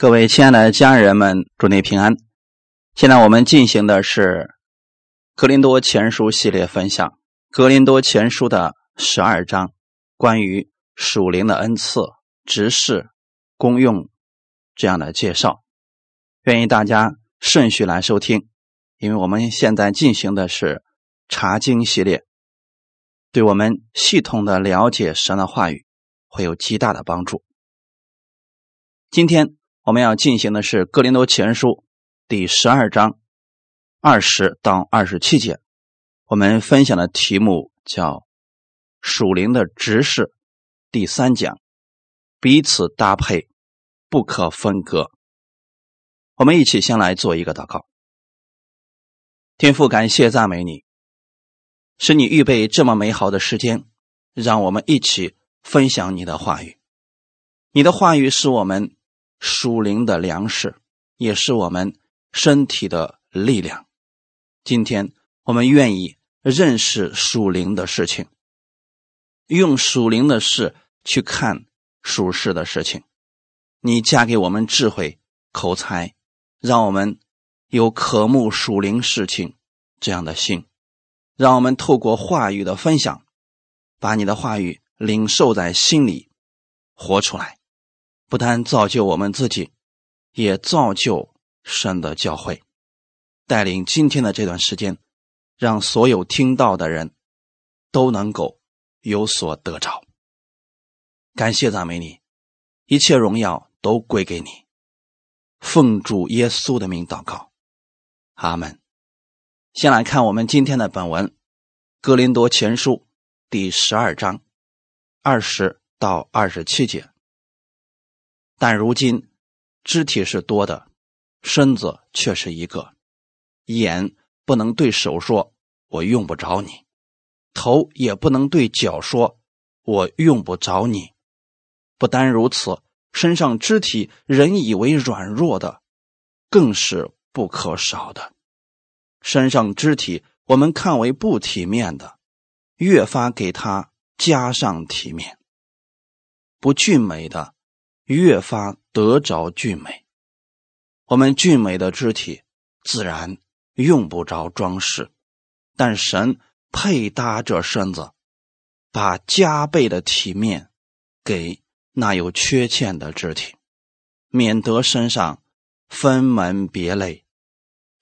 各位亲爱的家人们，祝你平安。现在我们进行的是《格林多前书》系列分享，《格林多前书》的十二章，关于属灵的恩赐、执事、功用这样的介绍。愿意大家顺序来收听，因为我们现在进行的是查经系列，对我们系统的了解神的话语会有极大的帮助。今天。我们要进行的是《哥林多前书》第十二章二十到二十七节。我们分享的题目叫“属灵的执事”，第三讲彼此搭配，不可分割。我们一起先来做一个祷告。天父，感谢赞美你，是你预备这么美好的时间，让我们一起分享你的话语。你的话语是我们。属灵的粮食，也是我们身体的力量。今天我们愿意认识属灵的事情，用属灵的事去看属世的事情。你加给我们智慧、口才，让我们有渴慕属灵事情这样的心。让我们透过话语的分享，把你的话语领受在心里，活出来。不但造就我们自己，也造就神的教会，带领今天的这段时间，让所有听到的人都能够有所得着。感谢赞美你，一切荣耀都归给你。奉主耶稣的名祷告，阿门。先来看我们今天的本文，《哥林多前书》第十二章二十到二十七节。但如今，肢体是多的，身子却是一个。眼不能对手说“我用不着你”，头也不能对脚说“我用不着你”。不单如此，身上肢体人以为软弱的，更是不可少的。身上肢体我们看为不体面的，越发给他加上体面。不俊美的。越发得着俊美，我们俊美的肢体自然用不着装饰，但神配搭着身子，把加倍的体面给那有缺陷的肢体，免得身上分门别类，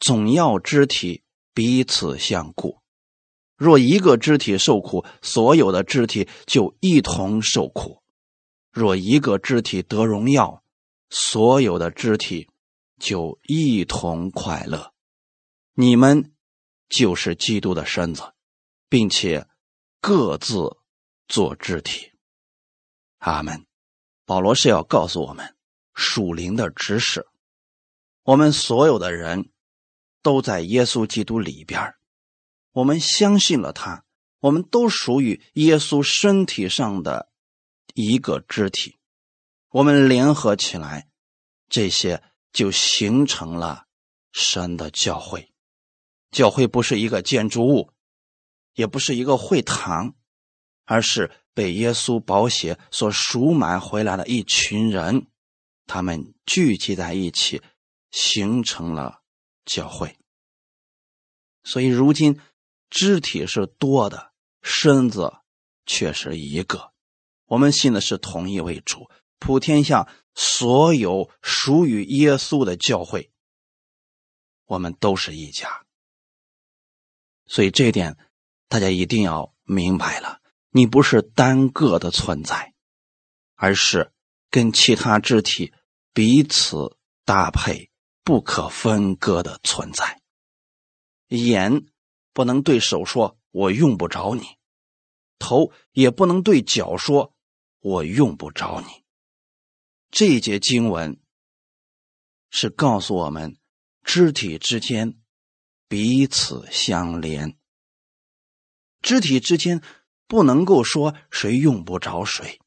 总要肢体彼此相顾。若一个肢体受苦，所有的肢体就一同受苦。若一个肢体得荣耀，所有的肢体就一同快乐。你们就是基督的身子，并且各自做肢体。阿门。保罗是要告诉我们属灵的知识。我们所有的人都在耶稣基督里边我们相信了他，我们都属于耶稣身体上的。一个肢体，我们联合起来，这些就形成了神的教会。教会不是一个建筑物，也不是一个会堂，而是被耶稣宝血所赎买回来的一群人，他们聚集在一起，形成了教会。所以，如今肢体是多的，身子却是一个。我们信的是同一位主，普天下所有属于耶稣的教会，我们都是一家。所以这一点大家一定要明白了：你不是单个的存在，而是跟其他肢体彼此搭配、不可分割的存在。眼不能对手说“我用不着你”，头也不能对脚说。我用不着你。这一节经文是告诉我们，肢体之间彼此相连，肢体之间不能够说谁用不着谁，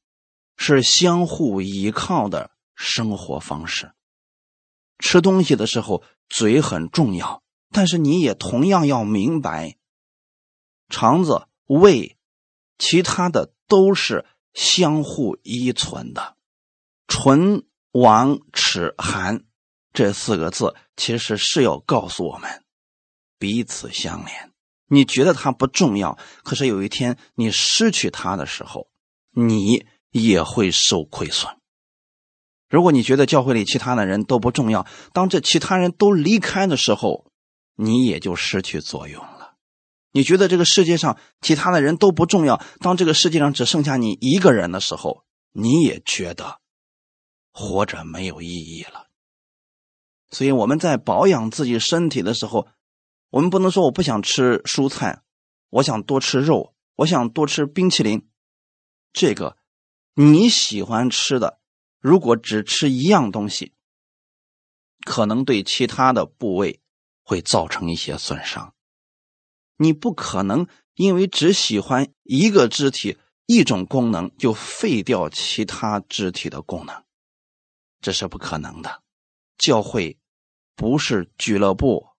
是相互依靠的生活方式。吃东西的时候，嘴很重要，但是你也同样要明白，肠子、胃，其他的都是。相互依存的，唇亡、齿、寒这四个字，其实是要告诉我们彼此相连。你觉得它不重要，可是有一天你失去它的时候，你也会受亏损。如果你觉得教会里其他的人都不重要，当这其他人都离开的时候，你也就失去作用了。你觉得这个世界上其他的人都不重要，当这个世界上只剩下你一个人的时候，你也觉得活着没有意义了。所以我们在保养自己身体的时候，我们不能说我不想吃蔬菜，我想多吃肉，我想多吃冰淇淋。这个你喜欢吃的。如果只吃一样东西，可能对其他的部位会造成一些损伤。你不可能因为只喜欢一个肢体、一种功能，就废掉其他肢体的功能，这是不可能的。教会不是俱乐部，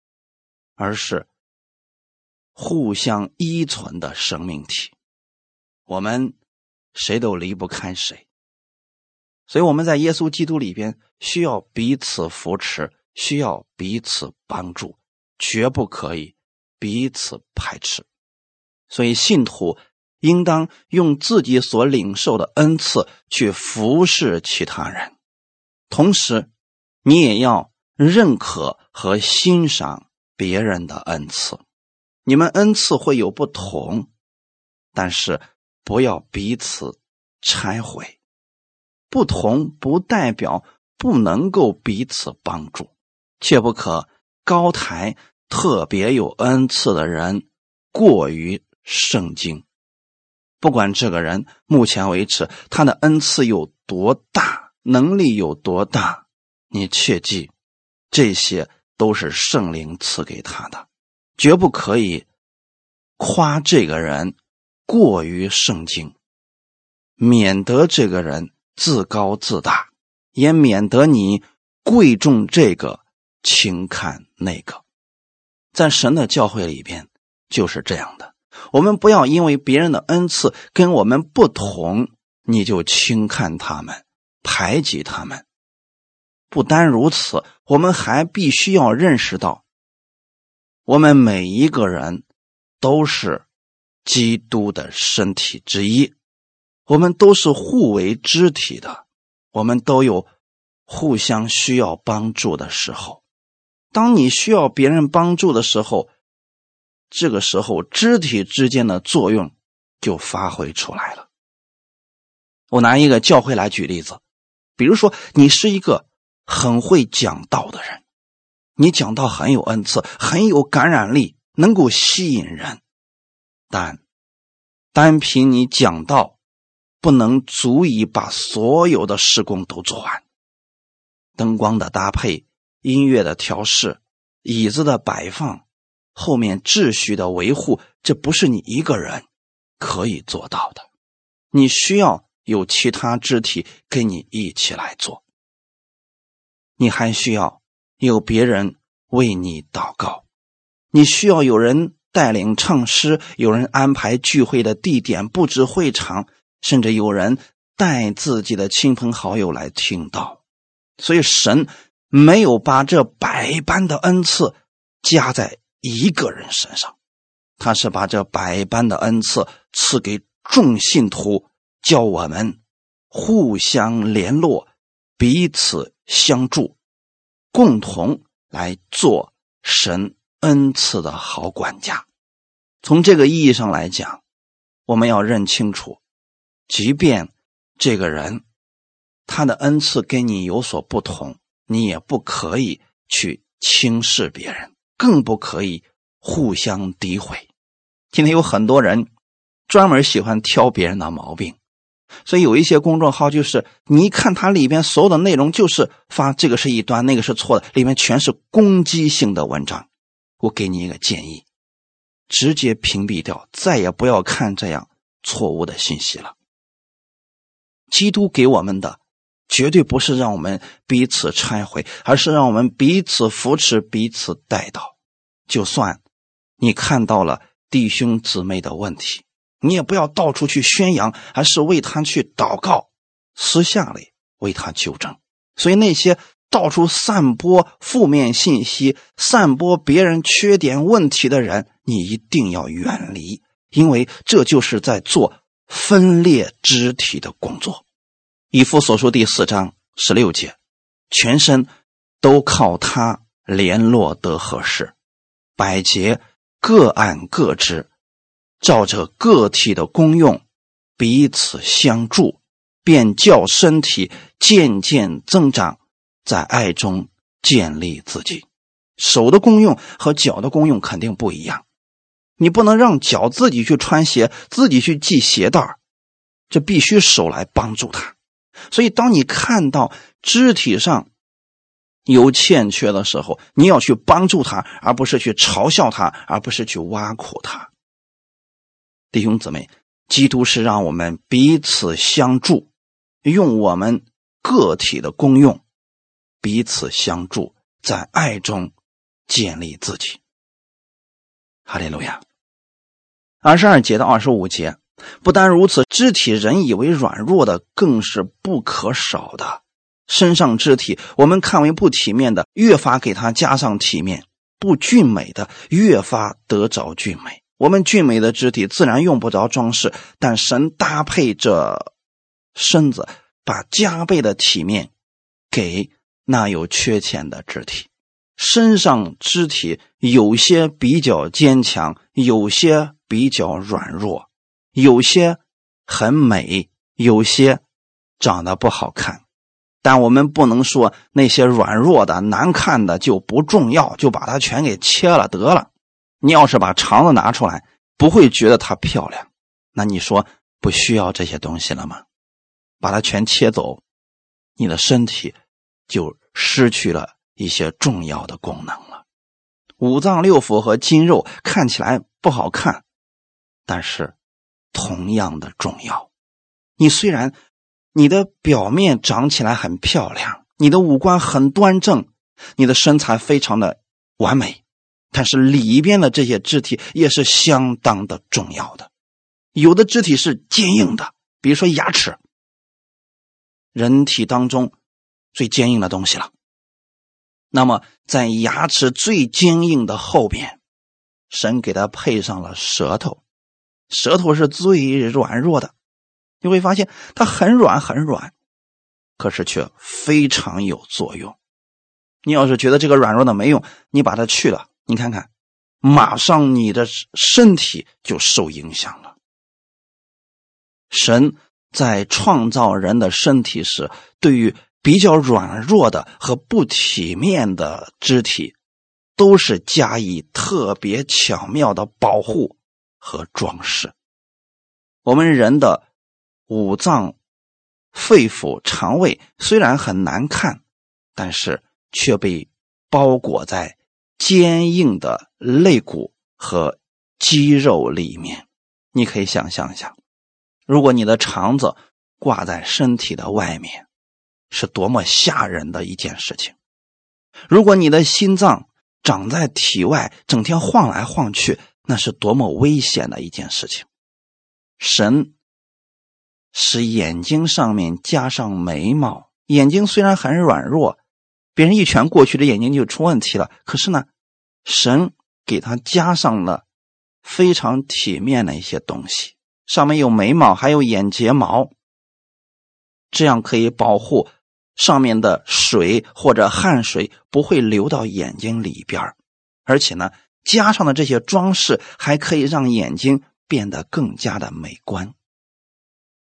而是互相依存的生命体，我们谁都离不开谁。所以我们在耶稣基督里边需要彼此扶持，需要彼此帮助，绝不可以彼此排斥。所以信徒应当用自己所领受的恩赐去服侍其他人，同时你也要认可和欣赏别人的恩赐。你们恩赐会有不同，但是不要彼此拆毁。不同不代表不能够彼此帮助，切不可高抬特别有恩赐的人过于圣经。不管这个人目前为止他的恩赐有多大，能力有多大，你切记，这些都是圣灵赐给他的，绝不可以夸这个人过于圣经，免得这个人。自高自大，也免得你贵重这个轻看那个。在神的教会里边就是这样的。我们不要因为别人的恩赐跟我们不同，你就轻看他们、排挤他们。不单如此，我们还必须要认识到，我们每一个人都是基督的身体之一。我们都是互为肢体的，我们都有互相需要帮助的时候。当你需要别人帮助的时候，这个时候肢体之间的作用就发挥出来了。我拿一个教会来举例子，比如说你是一个很会讲道的人，你讲道很有恩赐，很有感染力，能够吸引人，但单凭你讲道。不能足以把所有的施工都做完，灯光的搭配、音乐的调试、椅子的摆放、后面秩序的维护，这不是你一个人可以做到的。你需要有其他肢体跟你一起来做，你还需要有别人为你祷告，你需要有人带领唱诗，有人安排聚会的地点、布置会场。甚至有人带自己的亲朋好友来听到，所以神没有把这百般的恩赐加在一个人身上，他是把这百般的恩赐赐给众信徒，叫我们互相联络，彼此相助，共同来做神恩赐的好管家。从这个意义上来讲，我们要认清楚。即便这个人他的恩赐跟你有所不同，你也不可以去轻视别人，更不可以互相诋毁。今天有很多人专门喜欢挑别人的毛病，所以有一些公众号就是你一看它里边所有的内容，就是发这个是一端，那个是错的，里面全是攻击性的文章。我给你一个建议，直接屏蔽掉，再也不要看这样错误的信息了。基督给我们的，绝对不是让我们彼此拆毁，而是让我们彼此扶持、彼此带到。就算你看到了弟兄姊妹的问题，你也不要到处去宣扬，而是为他去祷告，私下里为他纠正。所以那些到处散播负面信息、散播别人缺点问题的人，你一定要远离，因为这就是在做分裂肢体的工作。以弗所书第四章十六节，全身都靠他联络得合适，百节各按各职，照着个体的功用彼此相助。便叫身体渐渐增长，在爱中建立自己。手的功用和脚的功用肯定不一样，你不能让脚自己去穿鞋，自己去系鞋带这必须手来帮助他。所以，当你看到肢体上有欠缺的时候，你要去帮助他，而不是去嘲笑他，而不是去挖苦他。弟兄姊妹，基督是让我们彼此相助。用我们个体的功用，彼此相助，在爱中建立自己。哈利路亚。二十二节到二十五节，不单如此，肢体人以为软弱的，更是不可少的。身上肢体，我们看为不体面的，越发给他加上体面；不俊美的，越发得着俊美。我们俊美的肢体自然用不着装饰，但神搭配着。身子把加倍的体面给那有缺陷的肢体，身上肢体有些比较坚强，有些比较软弱，有些很美，有些长得不好看。但我们不能说那些软弱的、难看的就不重要，就把它全给切了得了。你要是把肠子拿出来，不会觉得它漂亮，那你说不需要这些东西了吗？把它全切走，你的身体就失去了一些重要的功能了。五脏六腑和筋肉看起来不好看，但是同样的重要。你虽然你的表面长起来很漂亮，你的五官很端正，你的身材非常的完美，但是里边的这些肢体也是相当的重要的。有的肢体是坚硬的，比如说牙齿。人体当中最坚硬的东西了。那么，在牙齿最坚硬的后边，神给它配上了舌头。舌头是最软弱的，你会发现它很软很软，可是却非常有作用。你要是觉得这个软弱的没用，你把它去了，你看看，马上你的身体就受影响了。神。在创造人的身体时，对于比较软弱的和不体面的肢体，都是加以特别巧妙的保护和装饰。我们人的五脏、肺腑、肠胃虽然很难看，但是却被包裹在坚硬的肋骨和肌肉里面。你可以想象一下。如果你的肠子挂在身体的外面，是多么吓人的一件事情；如果你的心脏长在体外，整天晃来晃去，那是多么危险的一件事情。神使眼睛上面加上眉毛，眼睛虽然很软弱，别人一拳过去，这眼睛就出问题了。可是呢，神给他加上了非常体面的一些东西。上面有眉毛，还有眼睫毛，这样可以保护上面的水或者汗水不会流到眼睛里边而且呢，加上的这些装饰还可以让眼睛变得更加的美观。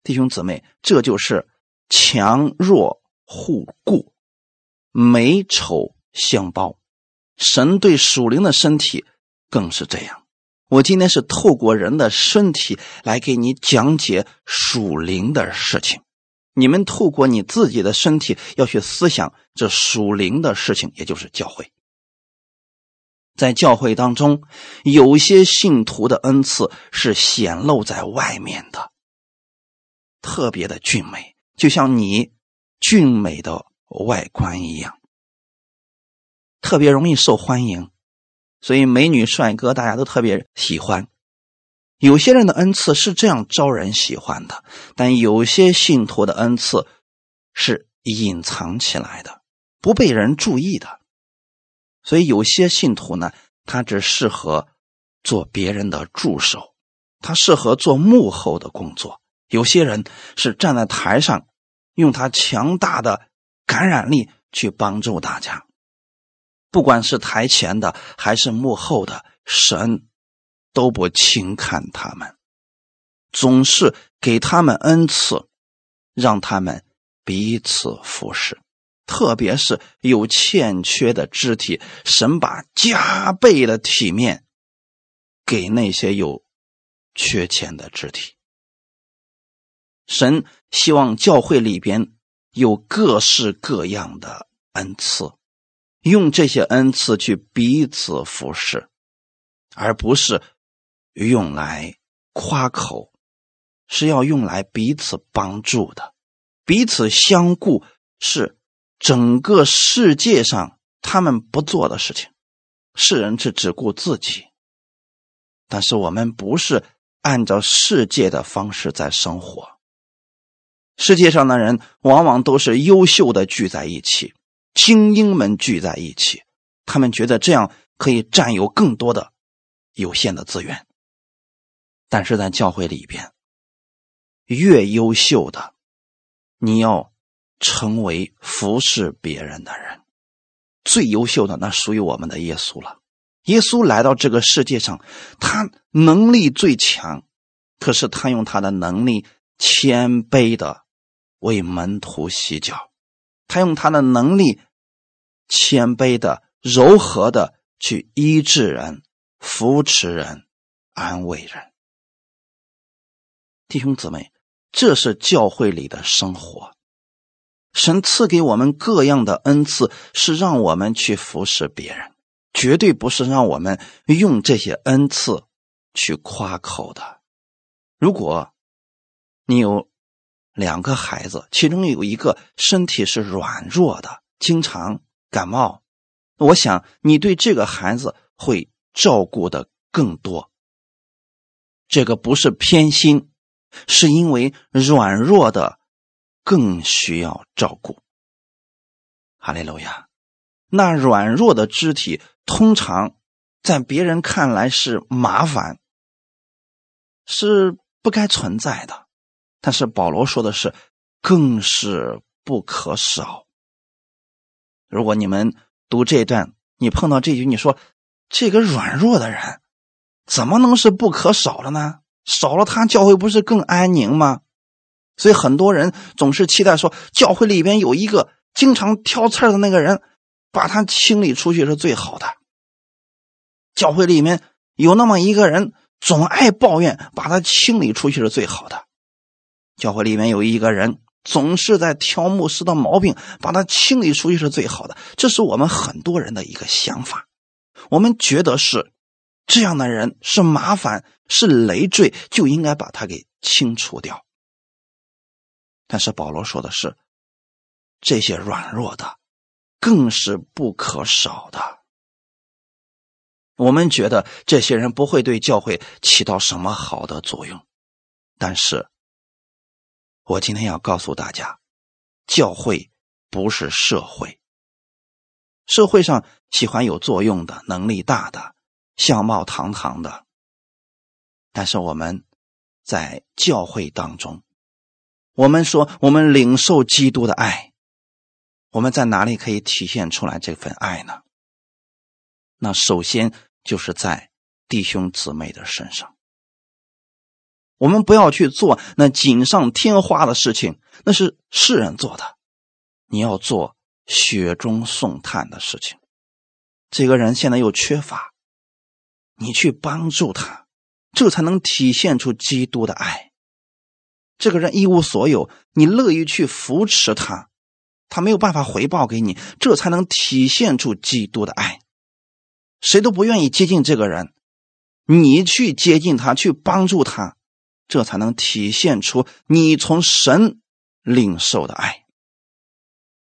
弟兄姊妹，这就是强弱互顾，美丑相包。神对属灵的身体更是这样。我今天是透过人的身体来给你讲解属灵的事情，你们透过你自己的身体要去思想这属灵的事情，也就是教会。在教会当中，有些信徒的恩赐是显露在外面的，特别的俊美，就像你俊美的外观一样，特别容易受欢迎。所以，美女帅哥大家都特别喜欢。有些人的恩赐是这样招人喜欢的，但有些信徒的恩赐是隐藏起来的，不被人注意的。所以有些信徒呢，他只适合做别人的助手，他适合做幕后的工作。有些人是站在台上，用他强大的感染力去帮助大家。不管是台前的还是幕后的，神都不轻看他们，总是给他们恩赐，让他们彼此服侍。特别是有欠缺的肢体，神把加倍的体面给那些有缺欠的肢体。神希望教会里边有各式各样的恩赐。用这些恩赐去彼此服侍，而不是用来夸口，是要用来彼此帮助的。彼此相顾是整个世界上他们不做的事情。世人是只顾自己，但是我们不是按照世界的方式在生活。世界上的人往往都是优秀的聚在一起。精英们聚在一起，他们觉得这样可以占有更多的有限的资源。但是在教会里边，越优秀的，你要成为服侍别人的人。最优秀的，那属于我们的耶稣了。耶稣来到这个世界上，他能力最强，可是他用他的能力谦卑的为门徒洗脚。他用他的能力，谦卑的、柔和的去医治人、扶持人、安慰人。弟兄姊妹，这是教会里的生活。神赐给我们各样的恩赐，是让我们去服侍别人，绝对不是让我们用这些恩赐去夸口的。如果你有，两个孩子，其中有一个身体是软弱的，经常感冒。我想你对这个孩子会照顾的更多。这个不是偏心，是因为软弱的更需要照顾。哈利路亚！那软弱的肢体通常在别人看来是麻烦，是不该存在的。但是保罗说的是，更是不可少。如果你们读这一段，你碰到这句，你说这个软弱的人怎么能是不可少的呢？少了他，教会不是更安宁吗？所以很多人总是期待说，教会里边有一个经常挑刺的那个人，把他清理出去是最好的。教会里面有那么一个人，总爱抱怨，把他清理出去是最好的。教会里面有一个人总是在挑牧师的毛病，把他清理出去是最好的。这是我们很多人的一个想法，我们觉得是这样的人是麻烦是累赘，就应该把他给清除掉。但是保罗说的是，这些软弱的更是不可少的。我们觉得这些人不会对教会起到什么好的作用，但是。我今天要告诉大家，教会不是社会。社会上喜欢有作用的、能力大的、相貌堂堂的，但是我们在教会当中，我们说我们领受基督的爱，我们在哪里可以体现出来这份爱呢？那首先就是在弟兄姊妹的身上。我们不要去做那锦上添花的事情，那是世人做的。你要做雪中送炭的事情。这个人现在又缺乏，你去帮助他，这才能体现出基督的爱。这个人一无所有，你乐意去扶持他，他没有办法回报给你，这才能体现出基督的爱。谁都不愿意接近这个人，你去接近他，去帮助他。这才能体现出你从神领受的爱，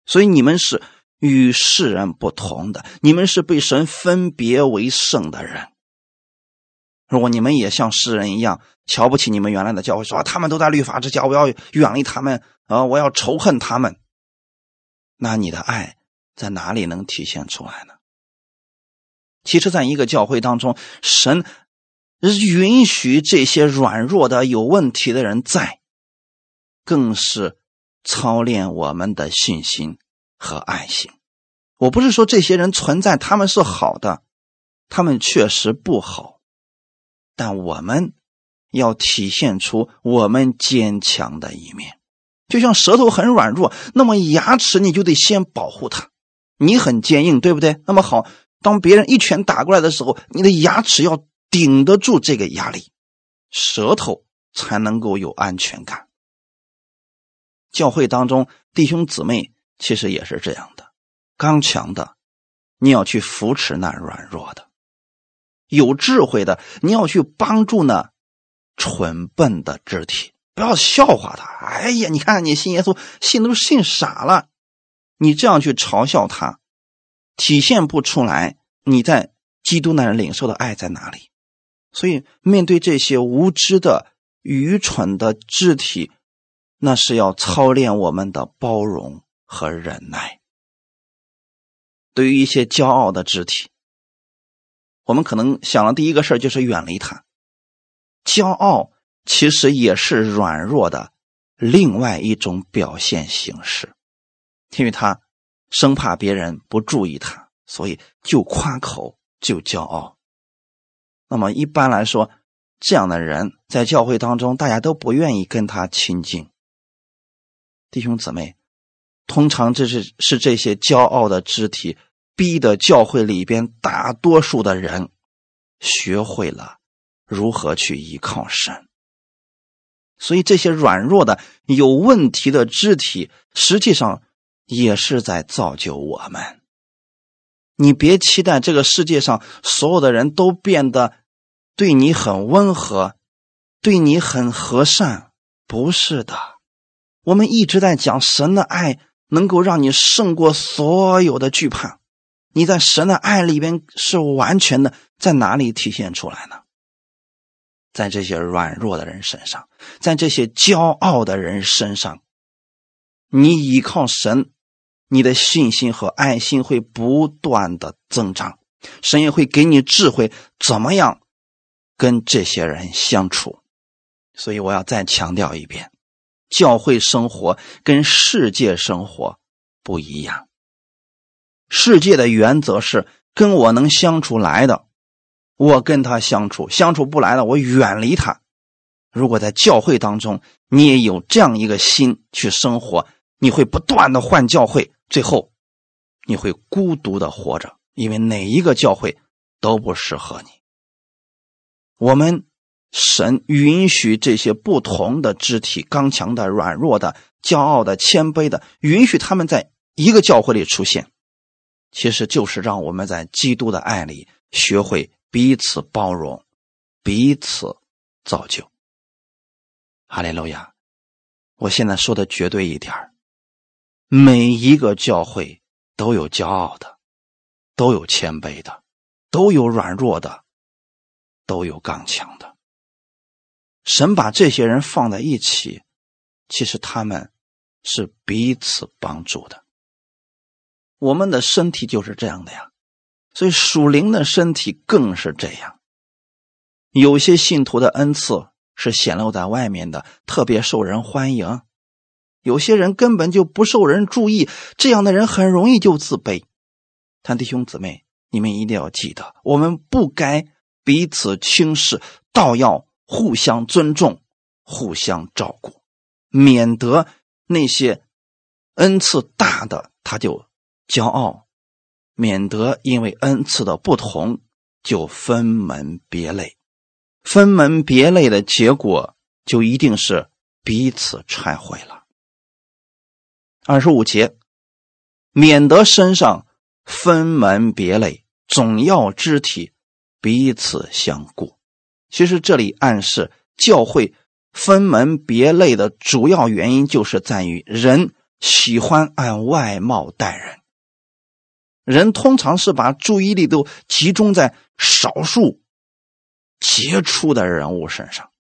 所以你们是与世人不同的，你们是被神分别为圣的人。如果你们也像世人一样瞧不起你们原来的教会，说他们都在律法之下，我要远离他们，啊，我要仇恨他们，那你的爱在哪里能体现出来呢？其实，在一个教会当中，神允许这些软弱的、有问题的人在，更是操练我们的信心和爱心。我不是说这些人存在他们是好的，他们确实不好，但我们要体现出我们坚强的一面。就像舌头很软弱，那么牙齿你就得先保护它。你很坚硬，对不对？那么好。当别人一拳打过来的时候，你的牙齿要顶得住这个压力，舌头才能够有安全感。教会当中弟兄姊妹其实也是这样的，刚强的你要去扶持那软弱的，有智慧的你要去帮助那蠢笨的肢体，不要笑话他。哎呀，你看你信耶稣信都信傻了，你这样去嘲笑他。体现不出来你在基督那人领受的爱在哪里？所以面对这些无知的、愚蠢的肢体，那是要操练我们的包容和忍耐。对于一些骄傲的肢体，我们可能想的第一个事就是远离他。骄傲其实也是软弱的另外一种表现形式，因为他。生怕别人不注意他，所以就夸口就骄傲。那么一般来说，这样的人在教会当中，大家都不愿意跟他亲近。弟兄姊妹，通常这是是这些骄傲的肢体逼的教会里边大多数的人学会了如何去依靠神。所以这些软弱的、有问题的肢体，实际上。也是在造就我们。你别期待这个世界上所有的人都变得对你很温和，对你很和善，不是的。我们一直在讲神的爱能够让你胜过所有的惧怕。你在神的爱里边是完全的，在哪里体现出来呢？在这些软弱的人身上，在这些骄傲的人身上，你依靠神。你的信心和爱心会不断的增长，神也会给你智慧，怎么样跟这些人相处。所以我要再强调一遍，教会生活跟世界生活不一样。世界的原则是跟我能相处来的，我跟他相处；相处不来了，我远离他。如果在教会当中，你也有这样一个心去生活，你会不断的换教会。最后，你会孤独的活着，因为哪一个教会都不适合你。我们神允许这些不同的肢体，刚强的、软弱的、骄傲的、谦卑的，允许他们在一个教会里出现，其实就是让我们在基督的爱里学会彼此包容、彼此造就。哈利路亚！我现在说的绝对一点。每一个教会都有骄傲的，都有谦卑的，都有软弱的，都有刚强的。神把这些人放在一起，其实他们是彼此帮助的。我们的身体就是这样的呀，所以属灵的身体更是这样。有些信徒的恩赐是显露在外面的，特别受人欢迎。有些人根本就不受人注意，这样的人很容易就自卑。但弟兄姊妹，你们一定要记得，我们不该彼此轻视，倒要互相尊重、互相照顾，免得那些恩赐大的他就骄傲，免得因为恩赐的不同就分门别类。分门别类的结果，就一定是彼此拆毁了。二十五节，免得身上分门别类，总要肢体彼此相顾。其实这里暗示教会分门别类的主要原因，就是在于人喜欢按外貌待人。人通常是把注意力都集中在少数杰出的人物身上。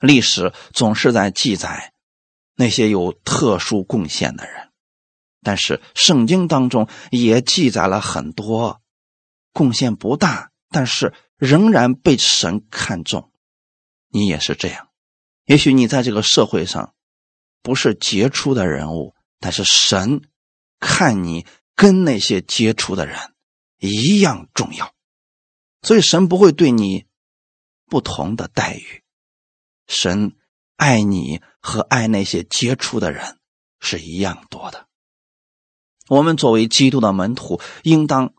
历史总是在记载。那些有特殊贡献的人，但是圣经当中也记载了很多贡献不大，但是仍然被神看重。你也是这样，也许你在这个社会上不是杰出的人物，但是神看你跟那些杰出的人一样重要，所以神不会对你不同的待遇。神爱你和爱那些杰出的人是一样多的。我们作为基督的门徒，应当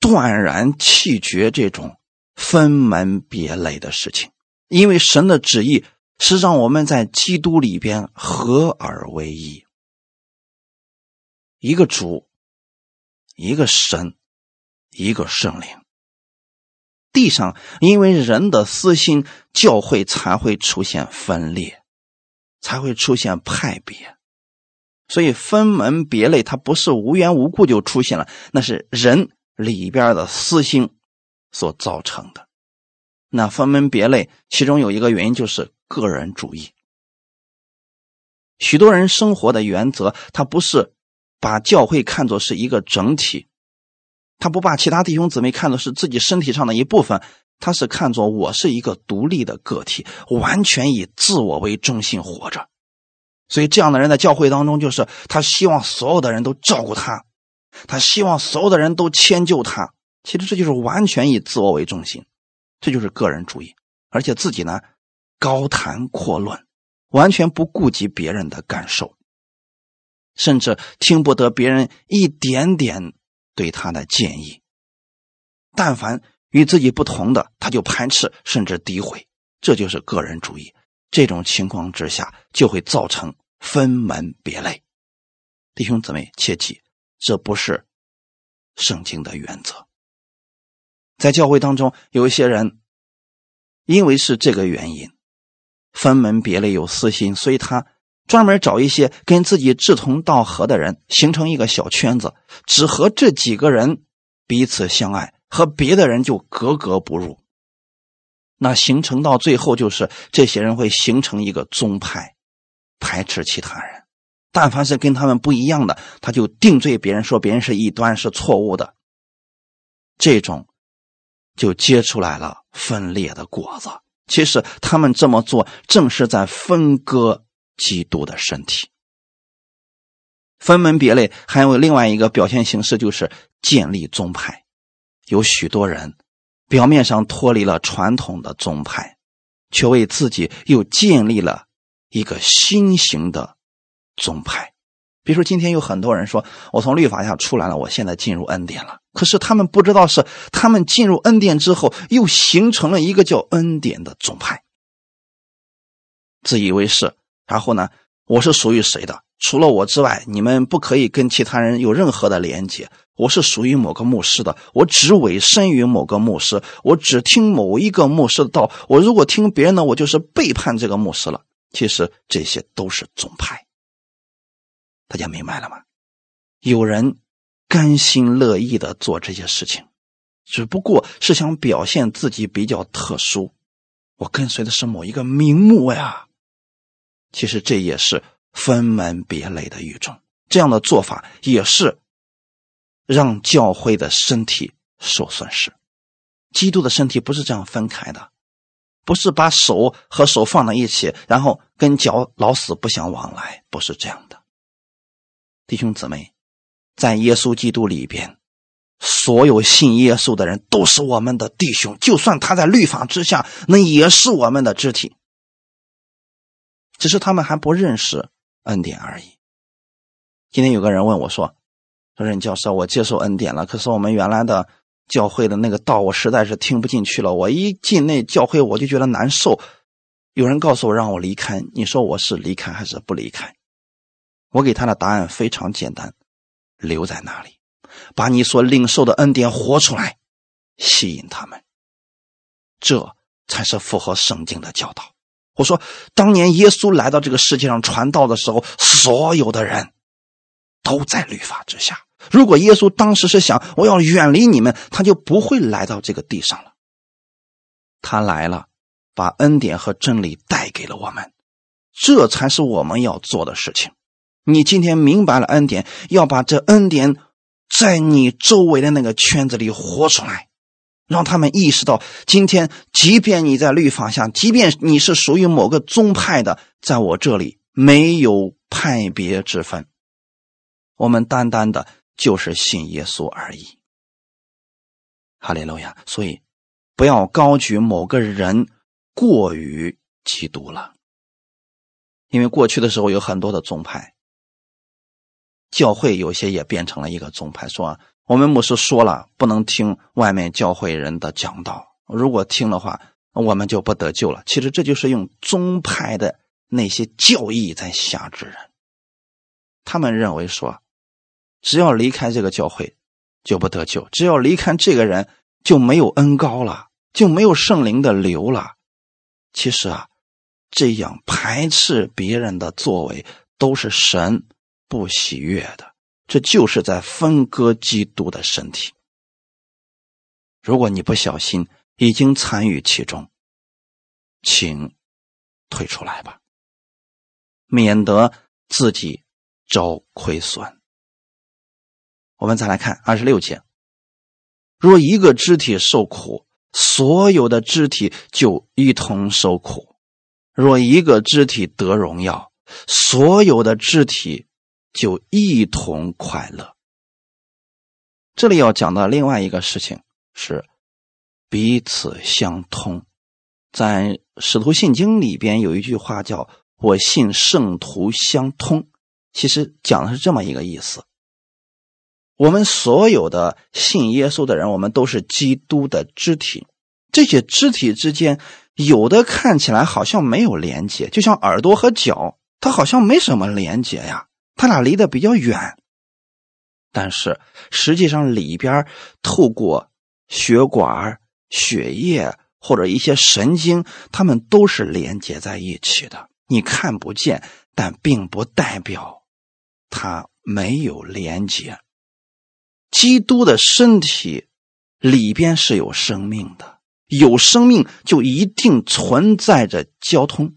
断然弃绝这种分门别类的事情，因为神的旨意是让我们在基督里边合而为一，一个主，一个神，一个圣灵。地上因为人的私心，教会才会出现分裂，才会出现派别。所以分门别类，它不是无缘无故就出现了，那是人里边的私心所造成的。那分门别类，其中有一个原因就是个人主义。许多人生活的原则，他不是把教会看作是一个整体，他不把其他弟兄姊妹看作是自己身体上的一部分，他是看作我是一个独立的个体，完全以自我为中心活着。所以，这样的人在教会当中，就是他希望所有的人都照顾他，他希望所有的人都迁就他。其实这就是完全以自我为中心，这就是个人主义，而且自己呢高谈阔论，完全不顾及别人的感受，甚至听不得别人一点点对他的建议。但凡与自己不同的，他就排斥甚至诋毁，这就是个人主义。这种情况之下，就会造成分门别类。弟兄姊妹，切记，这不是圣经的原则。在教会当中，有一些人，因为是这个原因，分门别类有私心，所以他专门找一些跟自己志同道合的人，形成一个小圈子，只和这几个人彼此相爱，和别的人就格格不入。那形成到最后，就是这些人会形成一个宗派，排斥其他人。但凡是跟他们不一样的，他就定罪别人，说别人是异端，是错误的。这种就结出来了分裂的果子。其实他们这么做，正是在分割基督的身体。分门别类，还有另外一个表现形式，就是建立宗派。有许多人。表面上脱离了传统的宗派，却为自己又建立了一个新型的宗派。比如说，今天有很多人说：“我从律法下出来了，我现在进入恩典了。”可是他们不知道，是他们进入恩典之后，又形成了一个叫恩典的宗派，自以为是。然后呢，我是属于谁的？除了我之外，你们不可以跟其他人有任何的连接。我是属于某个牧师的，我只委身于某个牧师，我只听某一个牧师的道。我如果听别人的，我就是背叛这个牧师了。其实这些都是宗派，大家明白了吗？有人甘心乐意的做这些事情，只不过是想表现自己比较特殊。我跟随的是某一个名目呀，其实这也是。分门别类的一种，这样的做法也是让教会的身体受损失。基督的身体不是这样分开的，不是把手和手放在一起，然后跟脚老死不相往来，不是这样的。弟兄姊妹，在耶稣基督里边，所有信耶稣的人都是我们的弟兄，就算他在律法之下，那也是我们的肢体，只是他们还不认识。恩典而已。今天有个人问我说：“说任教授，我接受恩典了，可是我们原来的教会的那个道，我实在是听不进去了。我一进那教会，我就觉得难受。有人告诉我让我离开，你说我是离开还是不离开？”我给他的答案非常简单：留在那里，把你所领受的恩典活出来，吸引他们，这才是符合圣经的教导。我说，当年耶稣来到这个世界上传道的时候，所有的人都在律法之下。如果耶稣当时是想我要远离你们，他就不会来到这个地上了。他来了，把恩典和真理带给了我们，这才是我们要做的事情。你今天明白了恩典，要把这恩典在你周围的那个圈子里活出来，让他们意识到，今天即便你在律法下，即便你是属于某个宗派的，在我这里没有派别之分，我们单单的就是信耶稣而已。哈利路亚！所以不要高举某个人过于基督了，因为过去的时候有很多的宗派。教会有些也变成了一个宗派，说我们牧师说了，不能听外面教会人的讲道，如果听的话，我们就不得救了。其实这就是用宗派的那些教义在辖制人。他们认为说，只要离开这个教会，就不得救；只要离开这个人，就没有恩高了，就没有圣灵的流了。其实啊，这样排斥别人的作为，都是神。不喜悦的，这就是在分割基督的身体。如果你不小心已经参与其中，请退出来吧，免得自己遭亏损。我们再来看二十六节：若一个肢体受苦，所有的肢体就一同受苦；若一个肢体得荣耀，所有的肢体。就一同快乐。这里要讲的另外一个事情是彼此相通。在《使徒信经》里边有一句话叫“我信圣徒相通”，其实讲的是这么一个意思：我们所有的信耶稣的人，我们都是基督的肢体。这些肢体之间，有的看起来好像没有连接，就像耳朵和脚，它好像没什么连接呀。他俩离得比较远，但是实际上里边透过血管、血液或者一些神经，它们都是连接在一起的。你看不见，但并不代表它没有连接。基督的身体里边是有生命的，有生命就一定存在着交通，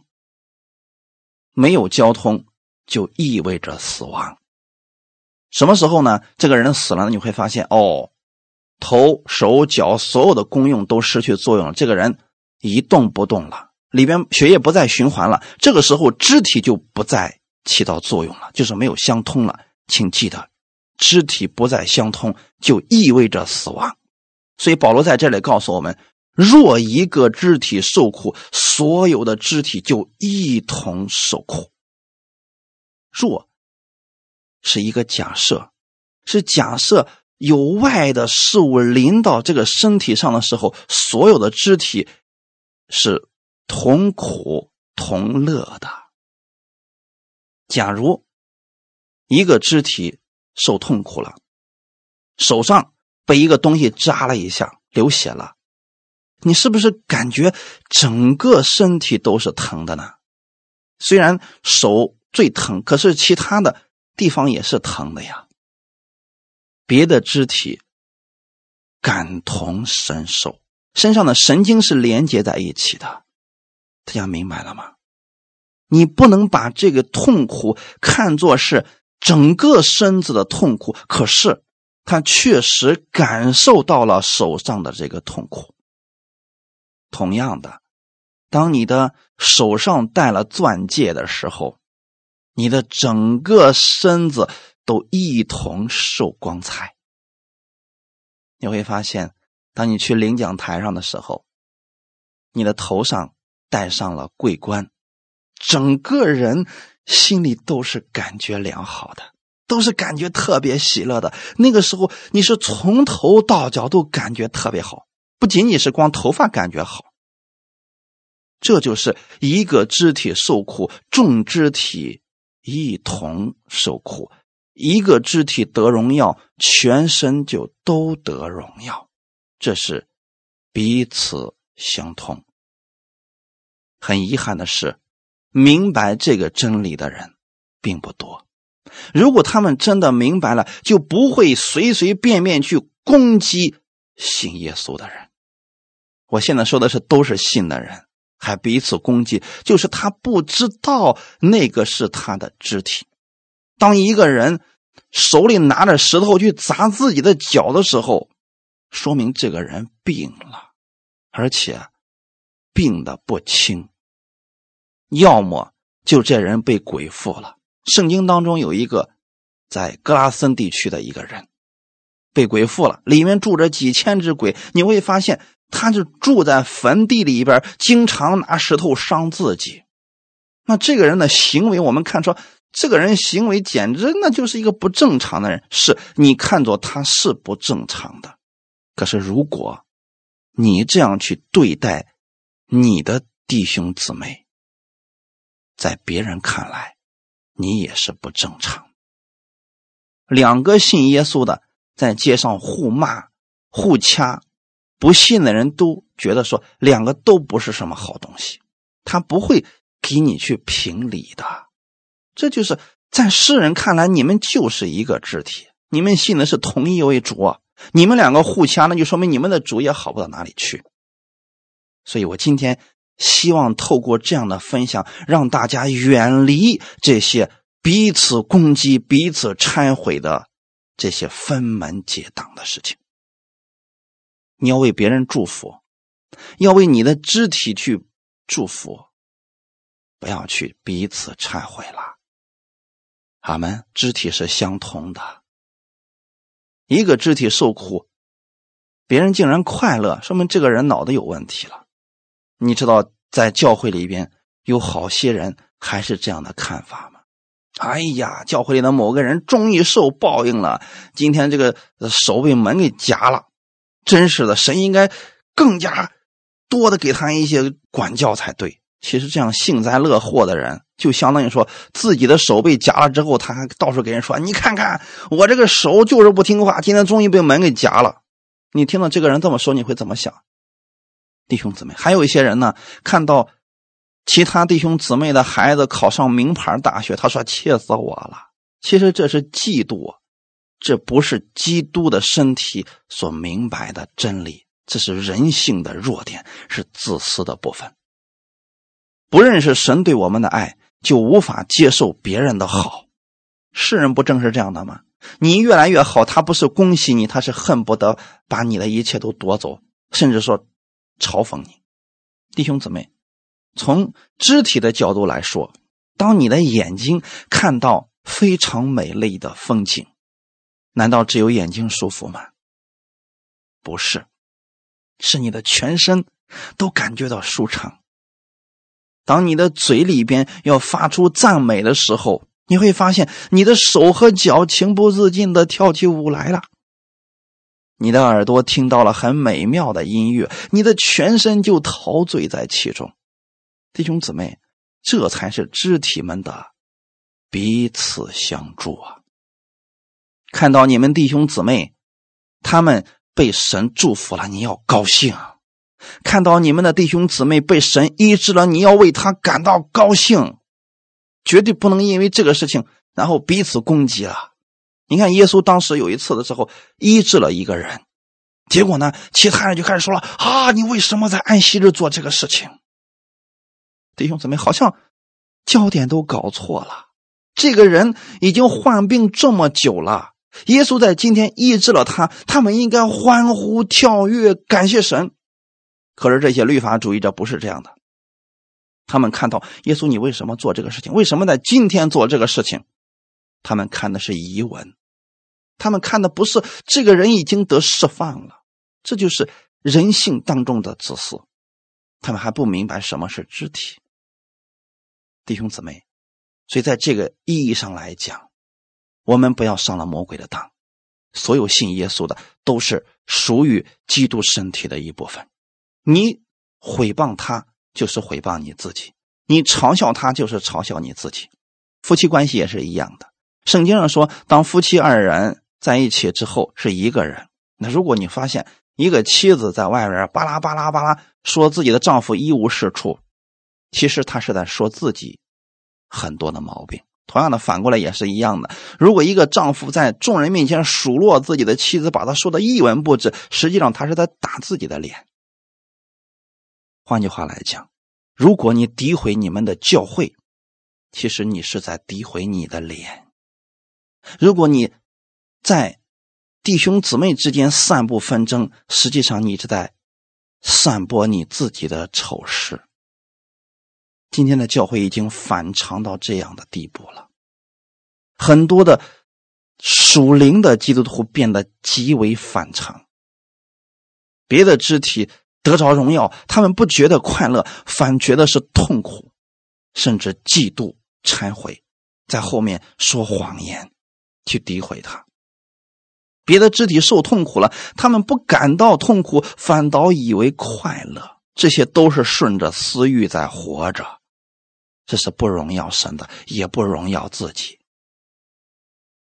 没有交通。就意味着死亡。什么时候呢？这个人死了，你会发现，哦，头、手、脚所有的功用都失去作用了，这个人一动不动了，里边血液不再循环了。这个时候，肢体就不再起到作用了，就是没有相通了。请记得，肢体不再相通，就意味着死亡。所以保罗在这里告诉我们：若一个肢体受苦，所有的肢体就一同受苦。若是一个假设，是假设有外的事物临到这个身体上的时候，所有的肢体是同苦同乐的。假如一个肢体受痛苦了，手上被一个东西扎了一下，流血了，你是不是感觉整个身体都是疼的呢？虽然手。最疼，可是其他的地方也是疼的呀。别的肢体感同身受，身上的神经是连接在一起的，大家明白了吗？你不能把这个痛苦看作是整个身子的痛苦，可是他确实感受到了手上的这个痛苦。同样的，当你的手上戴了钻戒的时候。你的整个身子都一同受光彩。你会发现，当你去领奖台上的时候，你的头上戴上了桂冠，整个人心里都是感觉良好的，都是感觉特别喜乐的。那个时候，你是从头到脚都感觉特别好，不仅仅是光头发感觉好。这就是一个肢体受苦，众肢体。一同受苦，一个肢体得荣耀，全身就都得荣耀。这是彼此相通。很遗憾的是，明白这个真理的人并不多。如果他们真的明白了，就不会随随便便去攻击信耶稣的人。我现在说的是，都是信的人。还彼此攻击，就是他不知道那个是他的肢体。当一个人手里拿着石头去砸自己的脚的时候，说明这个人病了，而且病的不轻。要么就这人被鬼附了。圣经当中有一个在格拉森地区的一个人被鬼附了，里面住着几千只鬼。你会发现，他就住在坟地里边，经常拿石头伤自己。那这个人的行为，我们看出，这个人行为简直那就是一个不正常的人。是你看作他是不正常的，可是如果你这样去对待你的弟兄姊妹，在别人看来，你也是不正常。两个信耶稣的在街上互骂、互掐，不信的人都觉得说两个都不是什么好东西，他不会给你去评理的。这就是在世人看来，你们就是一个肢体，你们信的是同一位主，你们两个互掐，那就说明你们的主也好不到哪里去。所以我今天。希望透过这样的分享，让大家远离这些彼此攻击、彼此拆毁的这些分门结党的事情。你要为别人祝福，要为你的肢体去祝福，不要去彼此忏悔了。俺们肢体是相同的，一个肢体受苦，别人竟然快乐，说明这个人脑子有问题了。你知道，在教会里边有好些人还是这样的看法吗？哎呀，教会里的某个人终于受报应了，今天这个手被门给夹了，真是的，神应该更加多的给他一些管教才对。其实这样幸灾乐祸的人，就相当于说自己的手被夹了之后，他还到处给人说：“你看看我这个手就是不听话，今天终于被门给夹了。”你听到这个人这么说，你会怎么想？弟兄姊妹，还有一些人呢，看到其他弟兄姊妹的孩子考上名牌大学，他说：“气死我了！”其实这是嫉妒，这不是基督的身体所明白的真理，这是人性的弱点，是自私的部分。不认识神对我们的爱，就无法接受别人的好。世人不正是这样的吗？你越来越好，他不是恭喜你，他是恨不得把你的一切都夺走，甚至说。嘲讽你，弟兄姊妹，从肢体的角度来说，当你的眼睛看到非常美丽的风景，难道只有眼睛舒服吗？不是，是你的全身都感觉到舒畅。当你的嘴里边要发出赞美的时候，你会发现你的手和脚情不自禁的跳起舞来了。你的耳朵听到了很美妙的音乐，你的全身就陶醉在其中。弟兄姊妹，这才是肢体们的彼此相助啊！看到你们弟兄姊妹，他们被神祝福了，你要高兴；看到你们的弟兄姊妹被神医治了，你要为他感到高兴。绝对不能因为这个事情然后彼此攻击了。你看，耶稣当时有一次的时候医治了一个人，结果呢，其他人就开始说了：“啊，你为什么在安息日做这个事情？”弟兄姊妹，好像焦点都搞错了。这个人已经患病这么久了，耶稣在今天医治了他，他们应该欢呼跳跃，感谢神。可是这些律法主义者不是这样的，他们看到耶稣，你为什么做这个事情？为什么在今天做这个事情？他们看的是疑文。他们看的不是这个人已经得释放了，这就是人性当中的自私。他们还不明白什么是肢体，弟兄姊妹。所以在这个意义上来讲，我们不要上了魔鬼的当。所有信耶稣的都是属于基督身体的一部分。你毁谤他，就是毁谤你自己；你嘲笑他，就是嘲笑你自己。夫妻关系也是一样的。圣经上说，当夫妻二人。在一起之后是一个人。那如果你发现一个妻子在外边巴拉巴拉巴拉说自己的丈夫一无是处，其实她是在说自己很多的毛病。同样的，反过来也是一样的。如果一个丈夫在众人面前数落自己的妻子，把她说的一文不值，实际上他是在打自己的脸。换句话来讲，如果你诋毁你们的教会，其实你是在诋毁你的脸。如果你在弟兄姊妹之间散布纷争，实际上你是在散播你自己的丑事。今天的教会已经反常到这样的地步了，很多的属灵的基督徒变得极为反常。别的肢体得着荣耀，他们不觉得快乐，反觉得是痛苦，甚至嫉妒、忏悔，在后面说谎言，去诋毁他。别的肢体受痛苦了，他们不感到痛苦，反倒以为快乐。这些都是顺着私欲在活着，这是不荣耀神的，也不荣耀自己。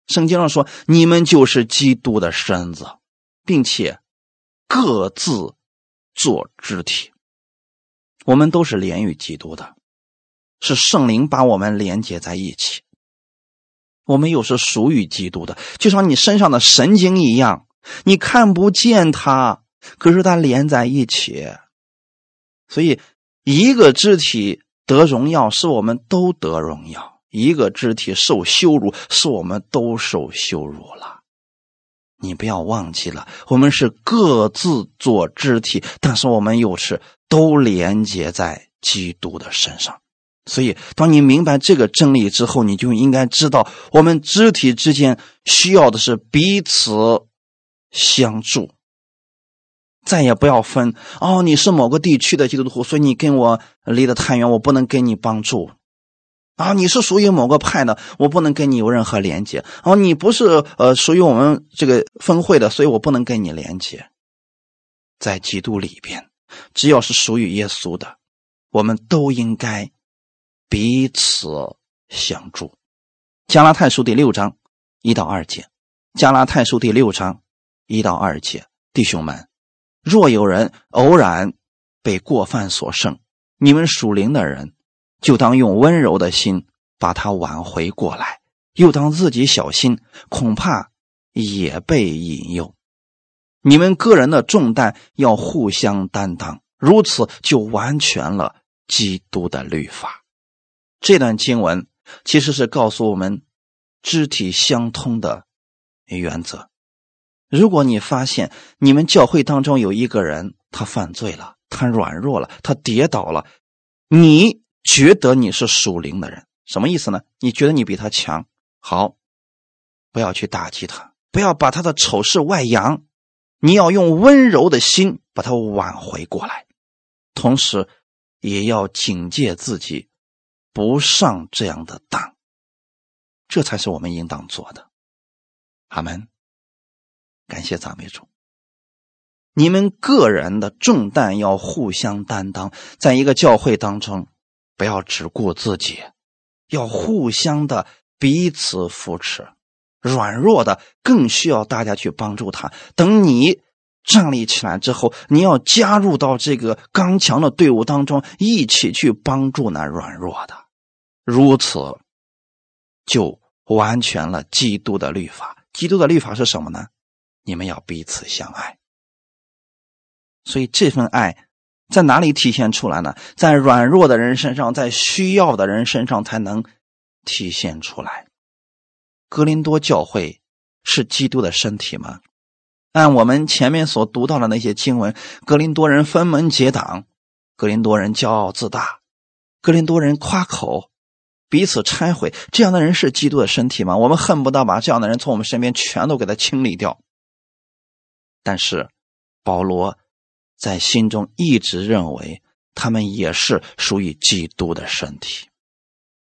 圣经上说：“你们就是基督的身子，并且各自做肢体。我们都是连于基督的，是圣灵把我们连接在一起。”我们又是属于基督的，就像你身上的神经一样，你看不见它，可是它连在一起。所以，一个肢体得荣耀，是我们都得荣耀；一个肢体受羞辱，是我们都受羞辱了。你不要忘记了，我们是各自做肢体，但是我们又是都连接在基督的身上。所以，当你明白这个真理之后，你就应该知道，我们肢体之间需要的是彼此相助，再也不要分哦。你是某个地区的基督徒，所以你跟我离得太远，我不能给你帮助啊。你是属于某个派的，我不能跟你有任何连接哦。你不是呃属于我们这个分会的，所以我不能跟你连接。在基督里边，只要是属于耶稣的，我们都应该。彼此相助。加拉太书第六章一到二节。加拉太书第六章一到二节，弟兄们，若有人偶然被过犯所胜，你们属灵的人就当用温柔的心把他挽回过来，又当自己小心，恐怕也被引诱。你们个人的重担要互相担当，如此就完全了基督的律法。这段经文其实是告诉我们肢体相通的原则。如果你发现你们教会当中有一个人他犯罪了，他软弱了，他跌倒了，你觉得你是属灵的人，什么意思呢？你觉得你比他强，好，不要去打击他，不要把他的丑事外扬，你要用温柔的心把他挽回过来，同时也要警戒自己。不上这样的当，这才是我们应当做的。阿门。感谢赞美主。你们个人的重担要互相担当，在一个教会当中，不要只顾自己，要互相的彼此扶持。软弱的更需要大家去帮助他。等你站立起来之后，你要加入到这个刚强的队伍当中，一起去帮助那软弱的。如此，就完全了基督的律法。基督的律法是什么呢？你们要彼此相爱。所以这份爱在哪里体现出来呢？在软弱的人身上，在需要的人身上才能体现出来。格林多教会是基督的身体吗？按我们前面所读到的那些经文，格林多人分门结党，格林多人骄傲自大，格林多人夸口。彼此拆毁，这样的人是基督的身体吗？我们恨不得把这样的人从我们身边全都给他清理掉。但是保罗在心中一直认为，他们也是属于基督的身体。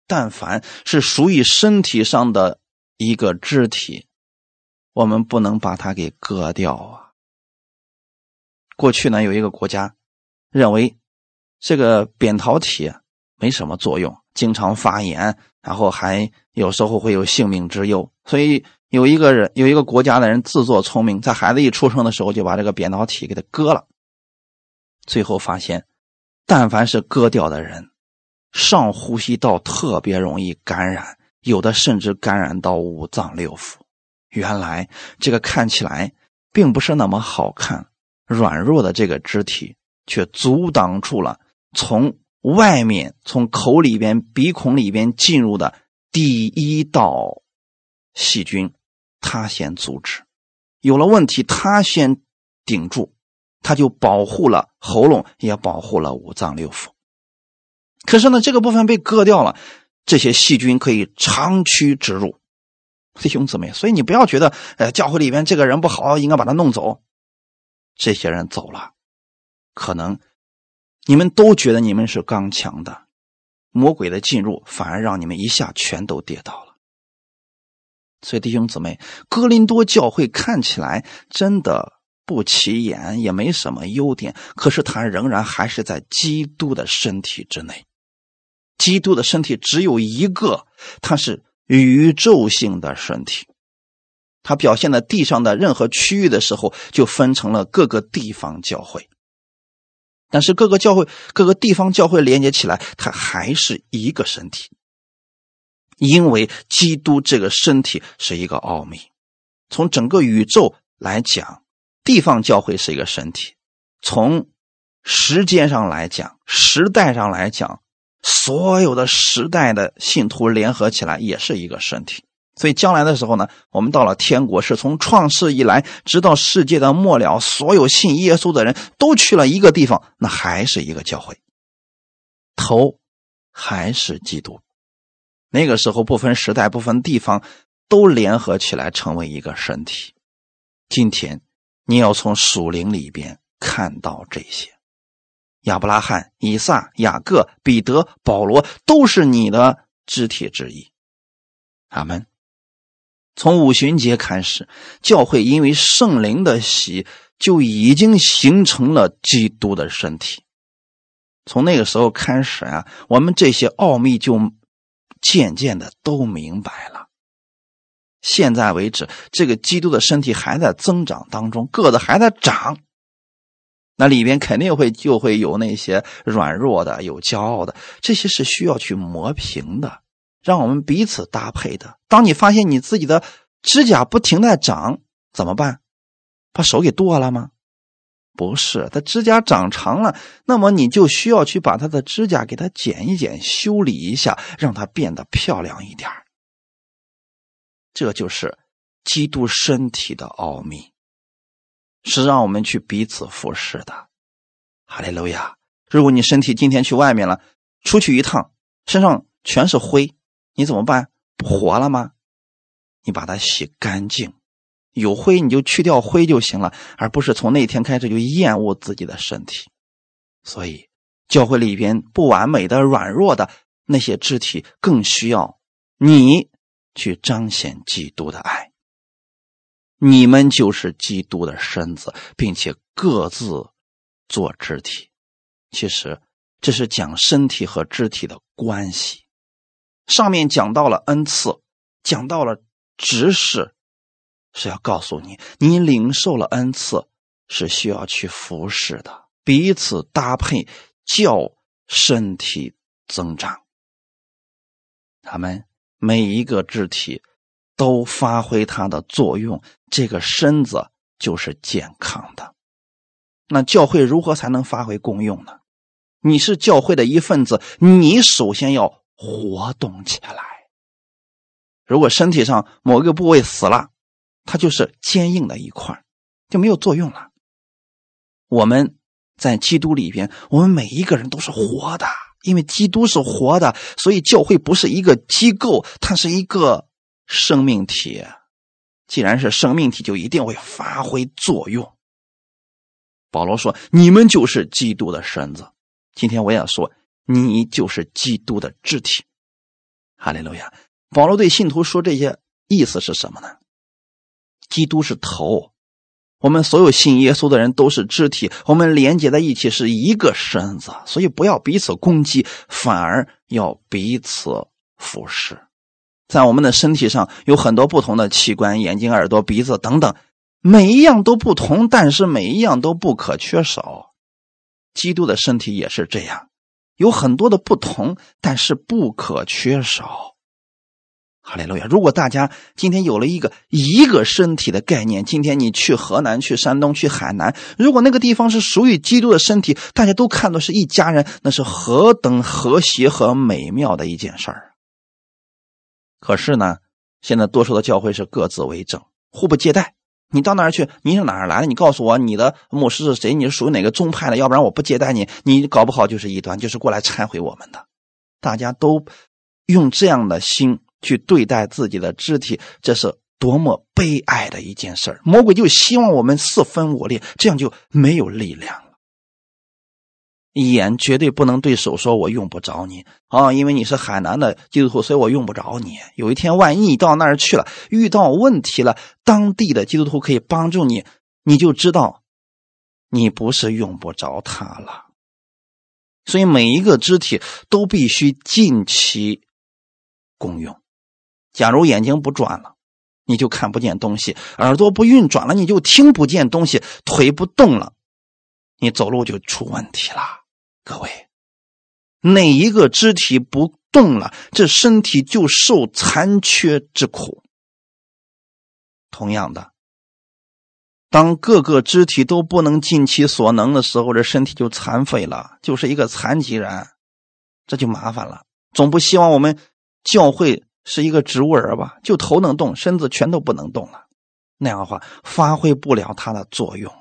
但凡是属于身体上的一个肢体，我们不能把它给割掉啊。过去呢，有一个国家认为这个扁桃体没什么作用。经常发炎，然后还有时候会有性命之忧，所以有一个人，有一个国家的人自作聪明，在孩子一出生的时候就把这个扁桃体给他割了。最后发现，但凡是割掉的人，上呼吸道特别容易感染，有的甚至感染到五脏六腑。原来这个看起来并不是那么好看、软弱的这个肢体，却阻挡住了从。外面从口里边、鼻孔里边进入的第一道细菌，他先阻止；有了问题，他先顶住，他就保护了喉咙，也保护了五脏六腑。可是呢，这个部分被割掉了，这些细菌可以长驱直入。弟兄姊妹，所以你不要觉得，呃，教会里边这个人不好，应该把他弄走。这些人走了，可能你们都觉得你们是刚强的，魔鬼的进入反而让你们一下全都跌倒了。所以弟兄姊妹，哥林多教会看起来真的不起眼，也没什么优点，可是他仍然还是在基督的身体之内。基督的身体只有一个，他是。宇宙性的身体，它表现在地上的任何区域的时候，就分成了各个地方教会。但是各个教会、各个地方教会连接起来，它还是一个身体。因为基督这个身体是一个奥秘。从整个宇宙来讲，地方教会是一个身体；从时间上来讲，时代上来讲。所有的时代的信徒联合起来也是一个身体，所以将来的时候呢，我们到了天国，是从创世以来直到世界的末了，所有信耶稣的人都去了一个地方，那还是一个教会，头还是基督。那个时候不分时代、不分地方，都联合起来成为一个身体。今天你要从属灵里边看到这些。亚伯拉罕、以撒、雅各、彼得、保罗都是你的肢体之一。阿门。从五旬节开始，教会因为圣灵的喜，就已经形成了基督的身体。从那个时候开始啊，我们这些奥秘就渐渐的都明白了。现在为止，这个基督的身体还在增长当中，个子还在长。那里边肯定会就会有那些软弱的，有骄傲的，这些是需要去磨平的，让我们彼此搭配的。当你发现你自己的指甲不停在长，怎么办？把手给剁了吗？不是，他指甲长长了，那么你就需要去把他的指甲给他剪一剪，修理一下，让它变得漂亮一点这就是基督身体的奥秘。是让我们去彼此服侍的，哈利路亚！如果你身体今天去外面了，出去一趟，身上全是灰，你怎么办？不活了吗？你把它洗干净，有灰你就去掉灰就行了，而不是从那天开始就厌恶自己的身体。所以，教会里边不完美的、软弱的那些肢体，更需要你去彰显基督的爱。你们就是基督的身子，并且各自做肢体。其实这是讲身体和肢体的关系。上面讲到了恩赐，讲到了指使，是要告诉你，你领受了恩赐是需要去服侍的，彼此搭配，叫身体增长。他们每一个肢体。都发挥它的作用，这个身子就是健康的。那教会如何才能发挥功用呢？你是教会的一份子，你首先要活动起来。如果身体上某个部位死了，它就是坚硬的一块，就没有作用了。我们在基督里边，我们每一个人都是活的，因为基督是活的，所以教会不是一个机构，它是一个。生命体，既然是生命体，就一定会发挥作用。保罗说：“你们就是基督的身子。”今天我也说：“你就是基督的肢体。”哈利路亚！保罗对信徒说这些意思是什么呢？基督是头，我们所有信耶稣的人都是肢体，我们连接在一起是一个身子，所以不要彼此攻击，反而要彼此服侍。在我们的身体上有很多不同的器官，眼睛、耳朵、鼻子等等，每一样都不同，但是每一样都不可缺少。基督的身体也是这样，有很多的不同，但是不可缺少。哈利路亚！如果大家今天有了一个一个身体的概念，今天你去河南、去山东、去海南，如果那个地方是属于基督的身体，大家都看到是一家人，那是何等和谐和美妙的一件事儿。可是呢，现在多数的教会是各自为政，互不接待。你到那儿去，你是哪儿来的？你告诉我你的牧师是谁？你是属于哪个宗派的？要不然我不接待你。你搞不好就是异端，就是过来忏悔我们的。大家都用这样的心去对待自己的肢体，这是多么悲哀的一件事魔鬼就希望我们四分五裂，这样就没有力量了。眼绝对不能对手说：“我用不着你啊，因为你是海南的基督徒，所以我用不着你。有一天万一你到那儿去了，遇到问题了，当地的基督徒可以帮助你，你就知道你不是用不着他了。所以每一个肢体都必须尽其功用。假如眼睛不转了，你就看不见东西；耳朵不运转了，你就听不见东西；腿不动了，你走路就出问题了。各位，哪一个肢体不动了，这身体就受残缺之苦。同样的，当各个肢体都不能尽其所能的时候，这身体就残废了，就是一个残疾人，这就麻烦了。总不希望我们教会是一个植物人吧？就头能动，身子全都不能动了，那样的话发挥不了它的作用。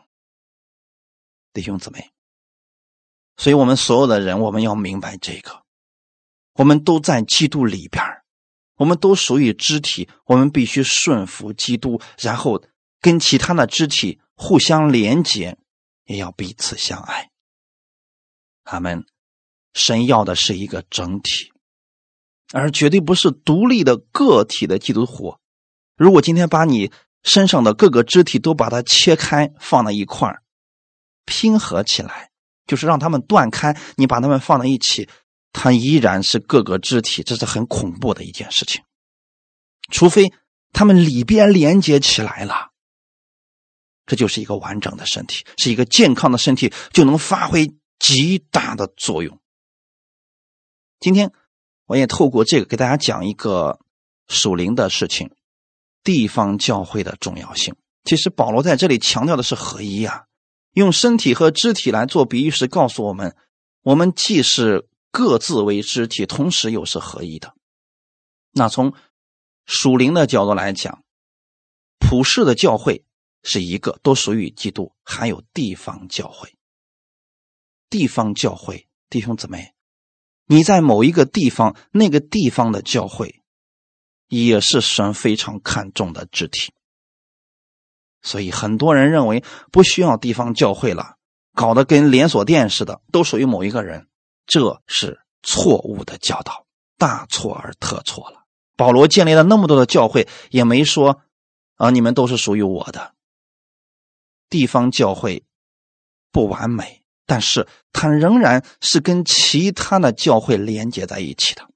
弟兄姊妹。所以，我们所有的人，我们要明白这个：我们都在基督里边我们都属于肢体，我们必须顺服基督，然后跟其他的肢体互相连接，也要彼此相爱。他们神要的是一个整体，而绝对不是独立的个体的基督徒。如果今天把你身上的各个肢体都把它切开，放在一块，拼合起来。就是让他们断开，你把他们放在一起，它依然是各个肢体，这是很恐怖的一件事情。除非他们里边连接起来了，这就是一个完整的身体，是一个健康的身体，就能发挥极大的作用。今天我也透过这个给大家讲一个属灵的事情，地方教会的重要性。其实保罗在这里强调的是合一啊。用身体和肢体来做比喻，是告诉我们，我们既是各自为肢体，同时又是合一的。那从属灵的角度来讲，普世的教会是一个，都属于基督；还有地方教会，地方教会弟兄姊妹，你在某一个地方，那个地方的教会，也是神非常看重的肢体。所以很多人认为不需要地方教会了，搞得跟连锁店似的，都属于某一个人，这是错误的教导，大错而特错了。保罗建立了那么多的教会，也没说啊，你们都是属于我的。地方教会不完美，但是它仍然是跟其他的教会连接在一起的。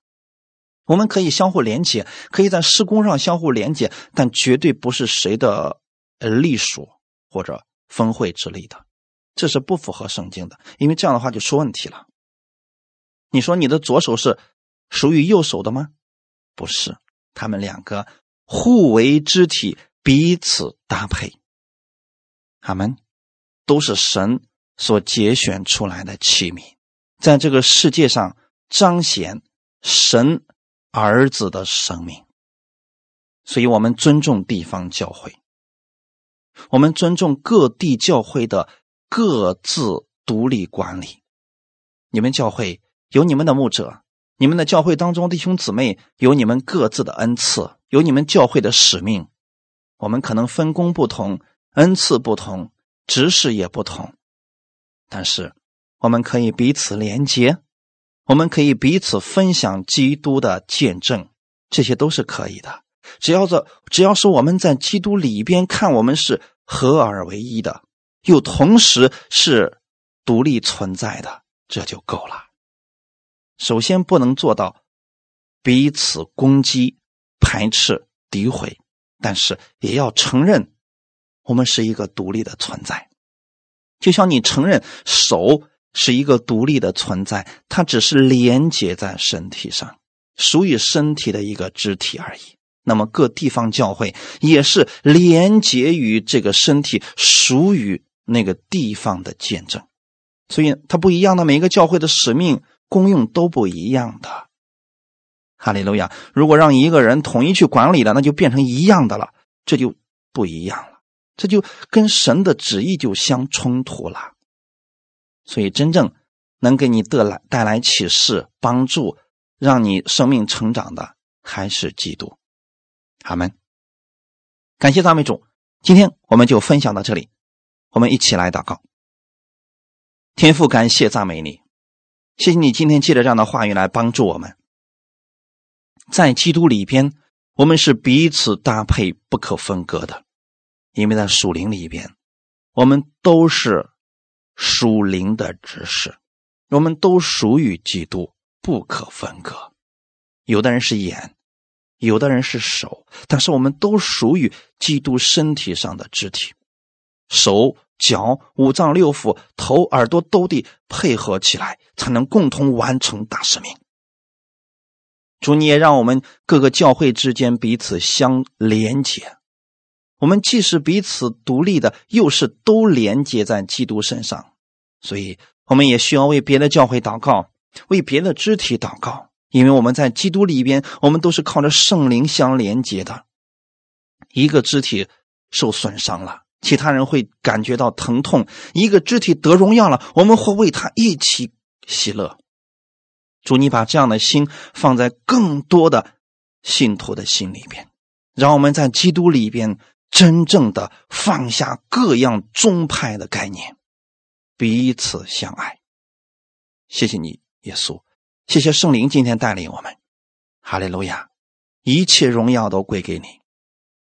我们可以相互连接，可以在施工上相互连接，但绝对不是谁的。隶属或者分会之类的，这是不符合圣经的，因为这样的话就出问题了。你说你的左手是属于右手的吗？不是，他们两个互为肢体，彼此搭配。他们都是神所节选出来的器皿，在这个世界上彰显神儿子的生命。所以我们尊重地方教会。我们尊重各地教会的各自独立管理。你们教会有你们的牧者，你们的教会当中弟兄姊妹有你们各自的恩赐，有你们教会的使命。我们可能分工不同，恩赐不同，职事也不同，但是我们可以彼此连接，我们可以彼此分享基督的见证，这些都是可以的。只要这，只要是我们在基督里边看，我们是合而为一的，又同时是独立存在的，这就够了。首先不能做到彼此攻击、排斥、诋毁，但是也要承认我们是一个独立的存在。就像你承认手是一个独立的存在，它只是连接在身体上，属于身体的一个肢体而已。那么各地方教会也是连接于这个身体，属于那个地方的见证，所以它不一样的。每一个教会的使命功用都不一样的。哈利路亚！如果让一个人统一去管理了，那就变成一样的了，这就不一样了，这就跟神的旨意就相冲突了。所以，真正能给你得来带来启示、帮助，让你生命成长的，还是基督。阿门。感谢赞美主，今天我们就分享到这里，我们一起来祷告。天父，感谢赞美你，谢谢你今天借着这样的话语来帮助我们。在基督里边，我们是彼此搭配、不可分割的。因为在属灵里边，我们都是属灵的知识，我们都属于基督，不可分割。有的人是眼，有的人是手，但是我们都属于基督身体上的肢体，手脚、五脏六腑、头、耳朵都得配合起来，才能共同完成大使命。主，你也让我们各个教会之间彼此相连接。我们既是彼此独立的，又是都连接在基督身上。所以，我们也需要为别的教会祷告，为别的肢体祷告，因为我们在基督里边，我们都是靠着圣灵相连接的。一个肢体受损伤了，其他人会感觉到疼痛；一个肢体得荣耀了，我们会为他一起喜乐。主，你把这样的心放在更多的信徒的心里边，让我们在基督里边真正的放下各样宗派的概念，彼此相爱。谢谢你，耶稣，谢谢圣灵今天带领我们，哈利路亚，一切荣耀都归给你，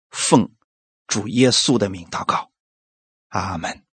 奉主耶稣的名祷告，阿门。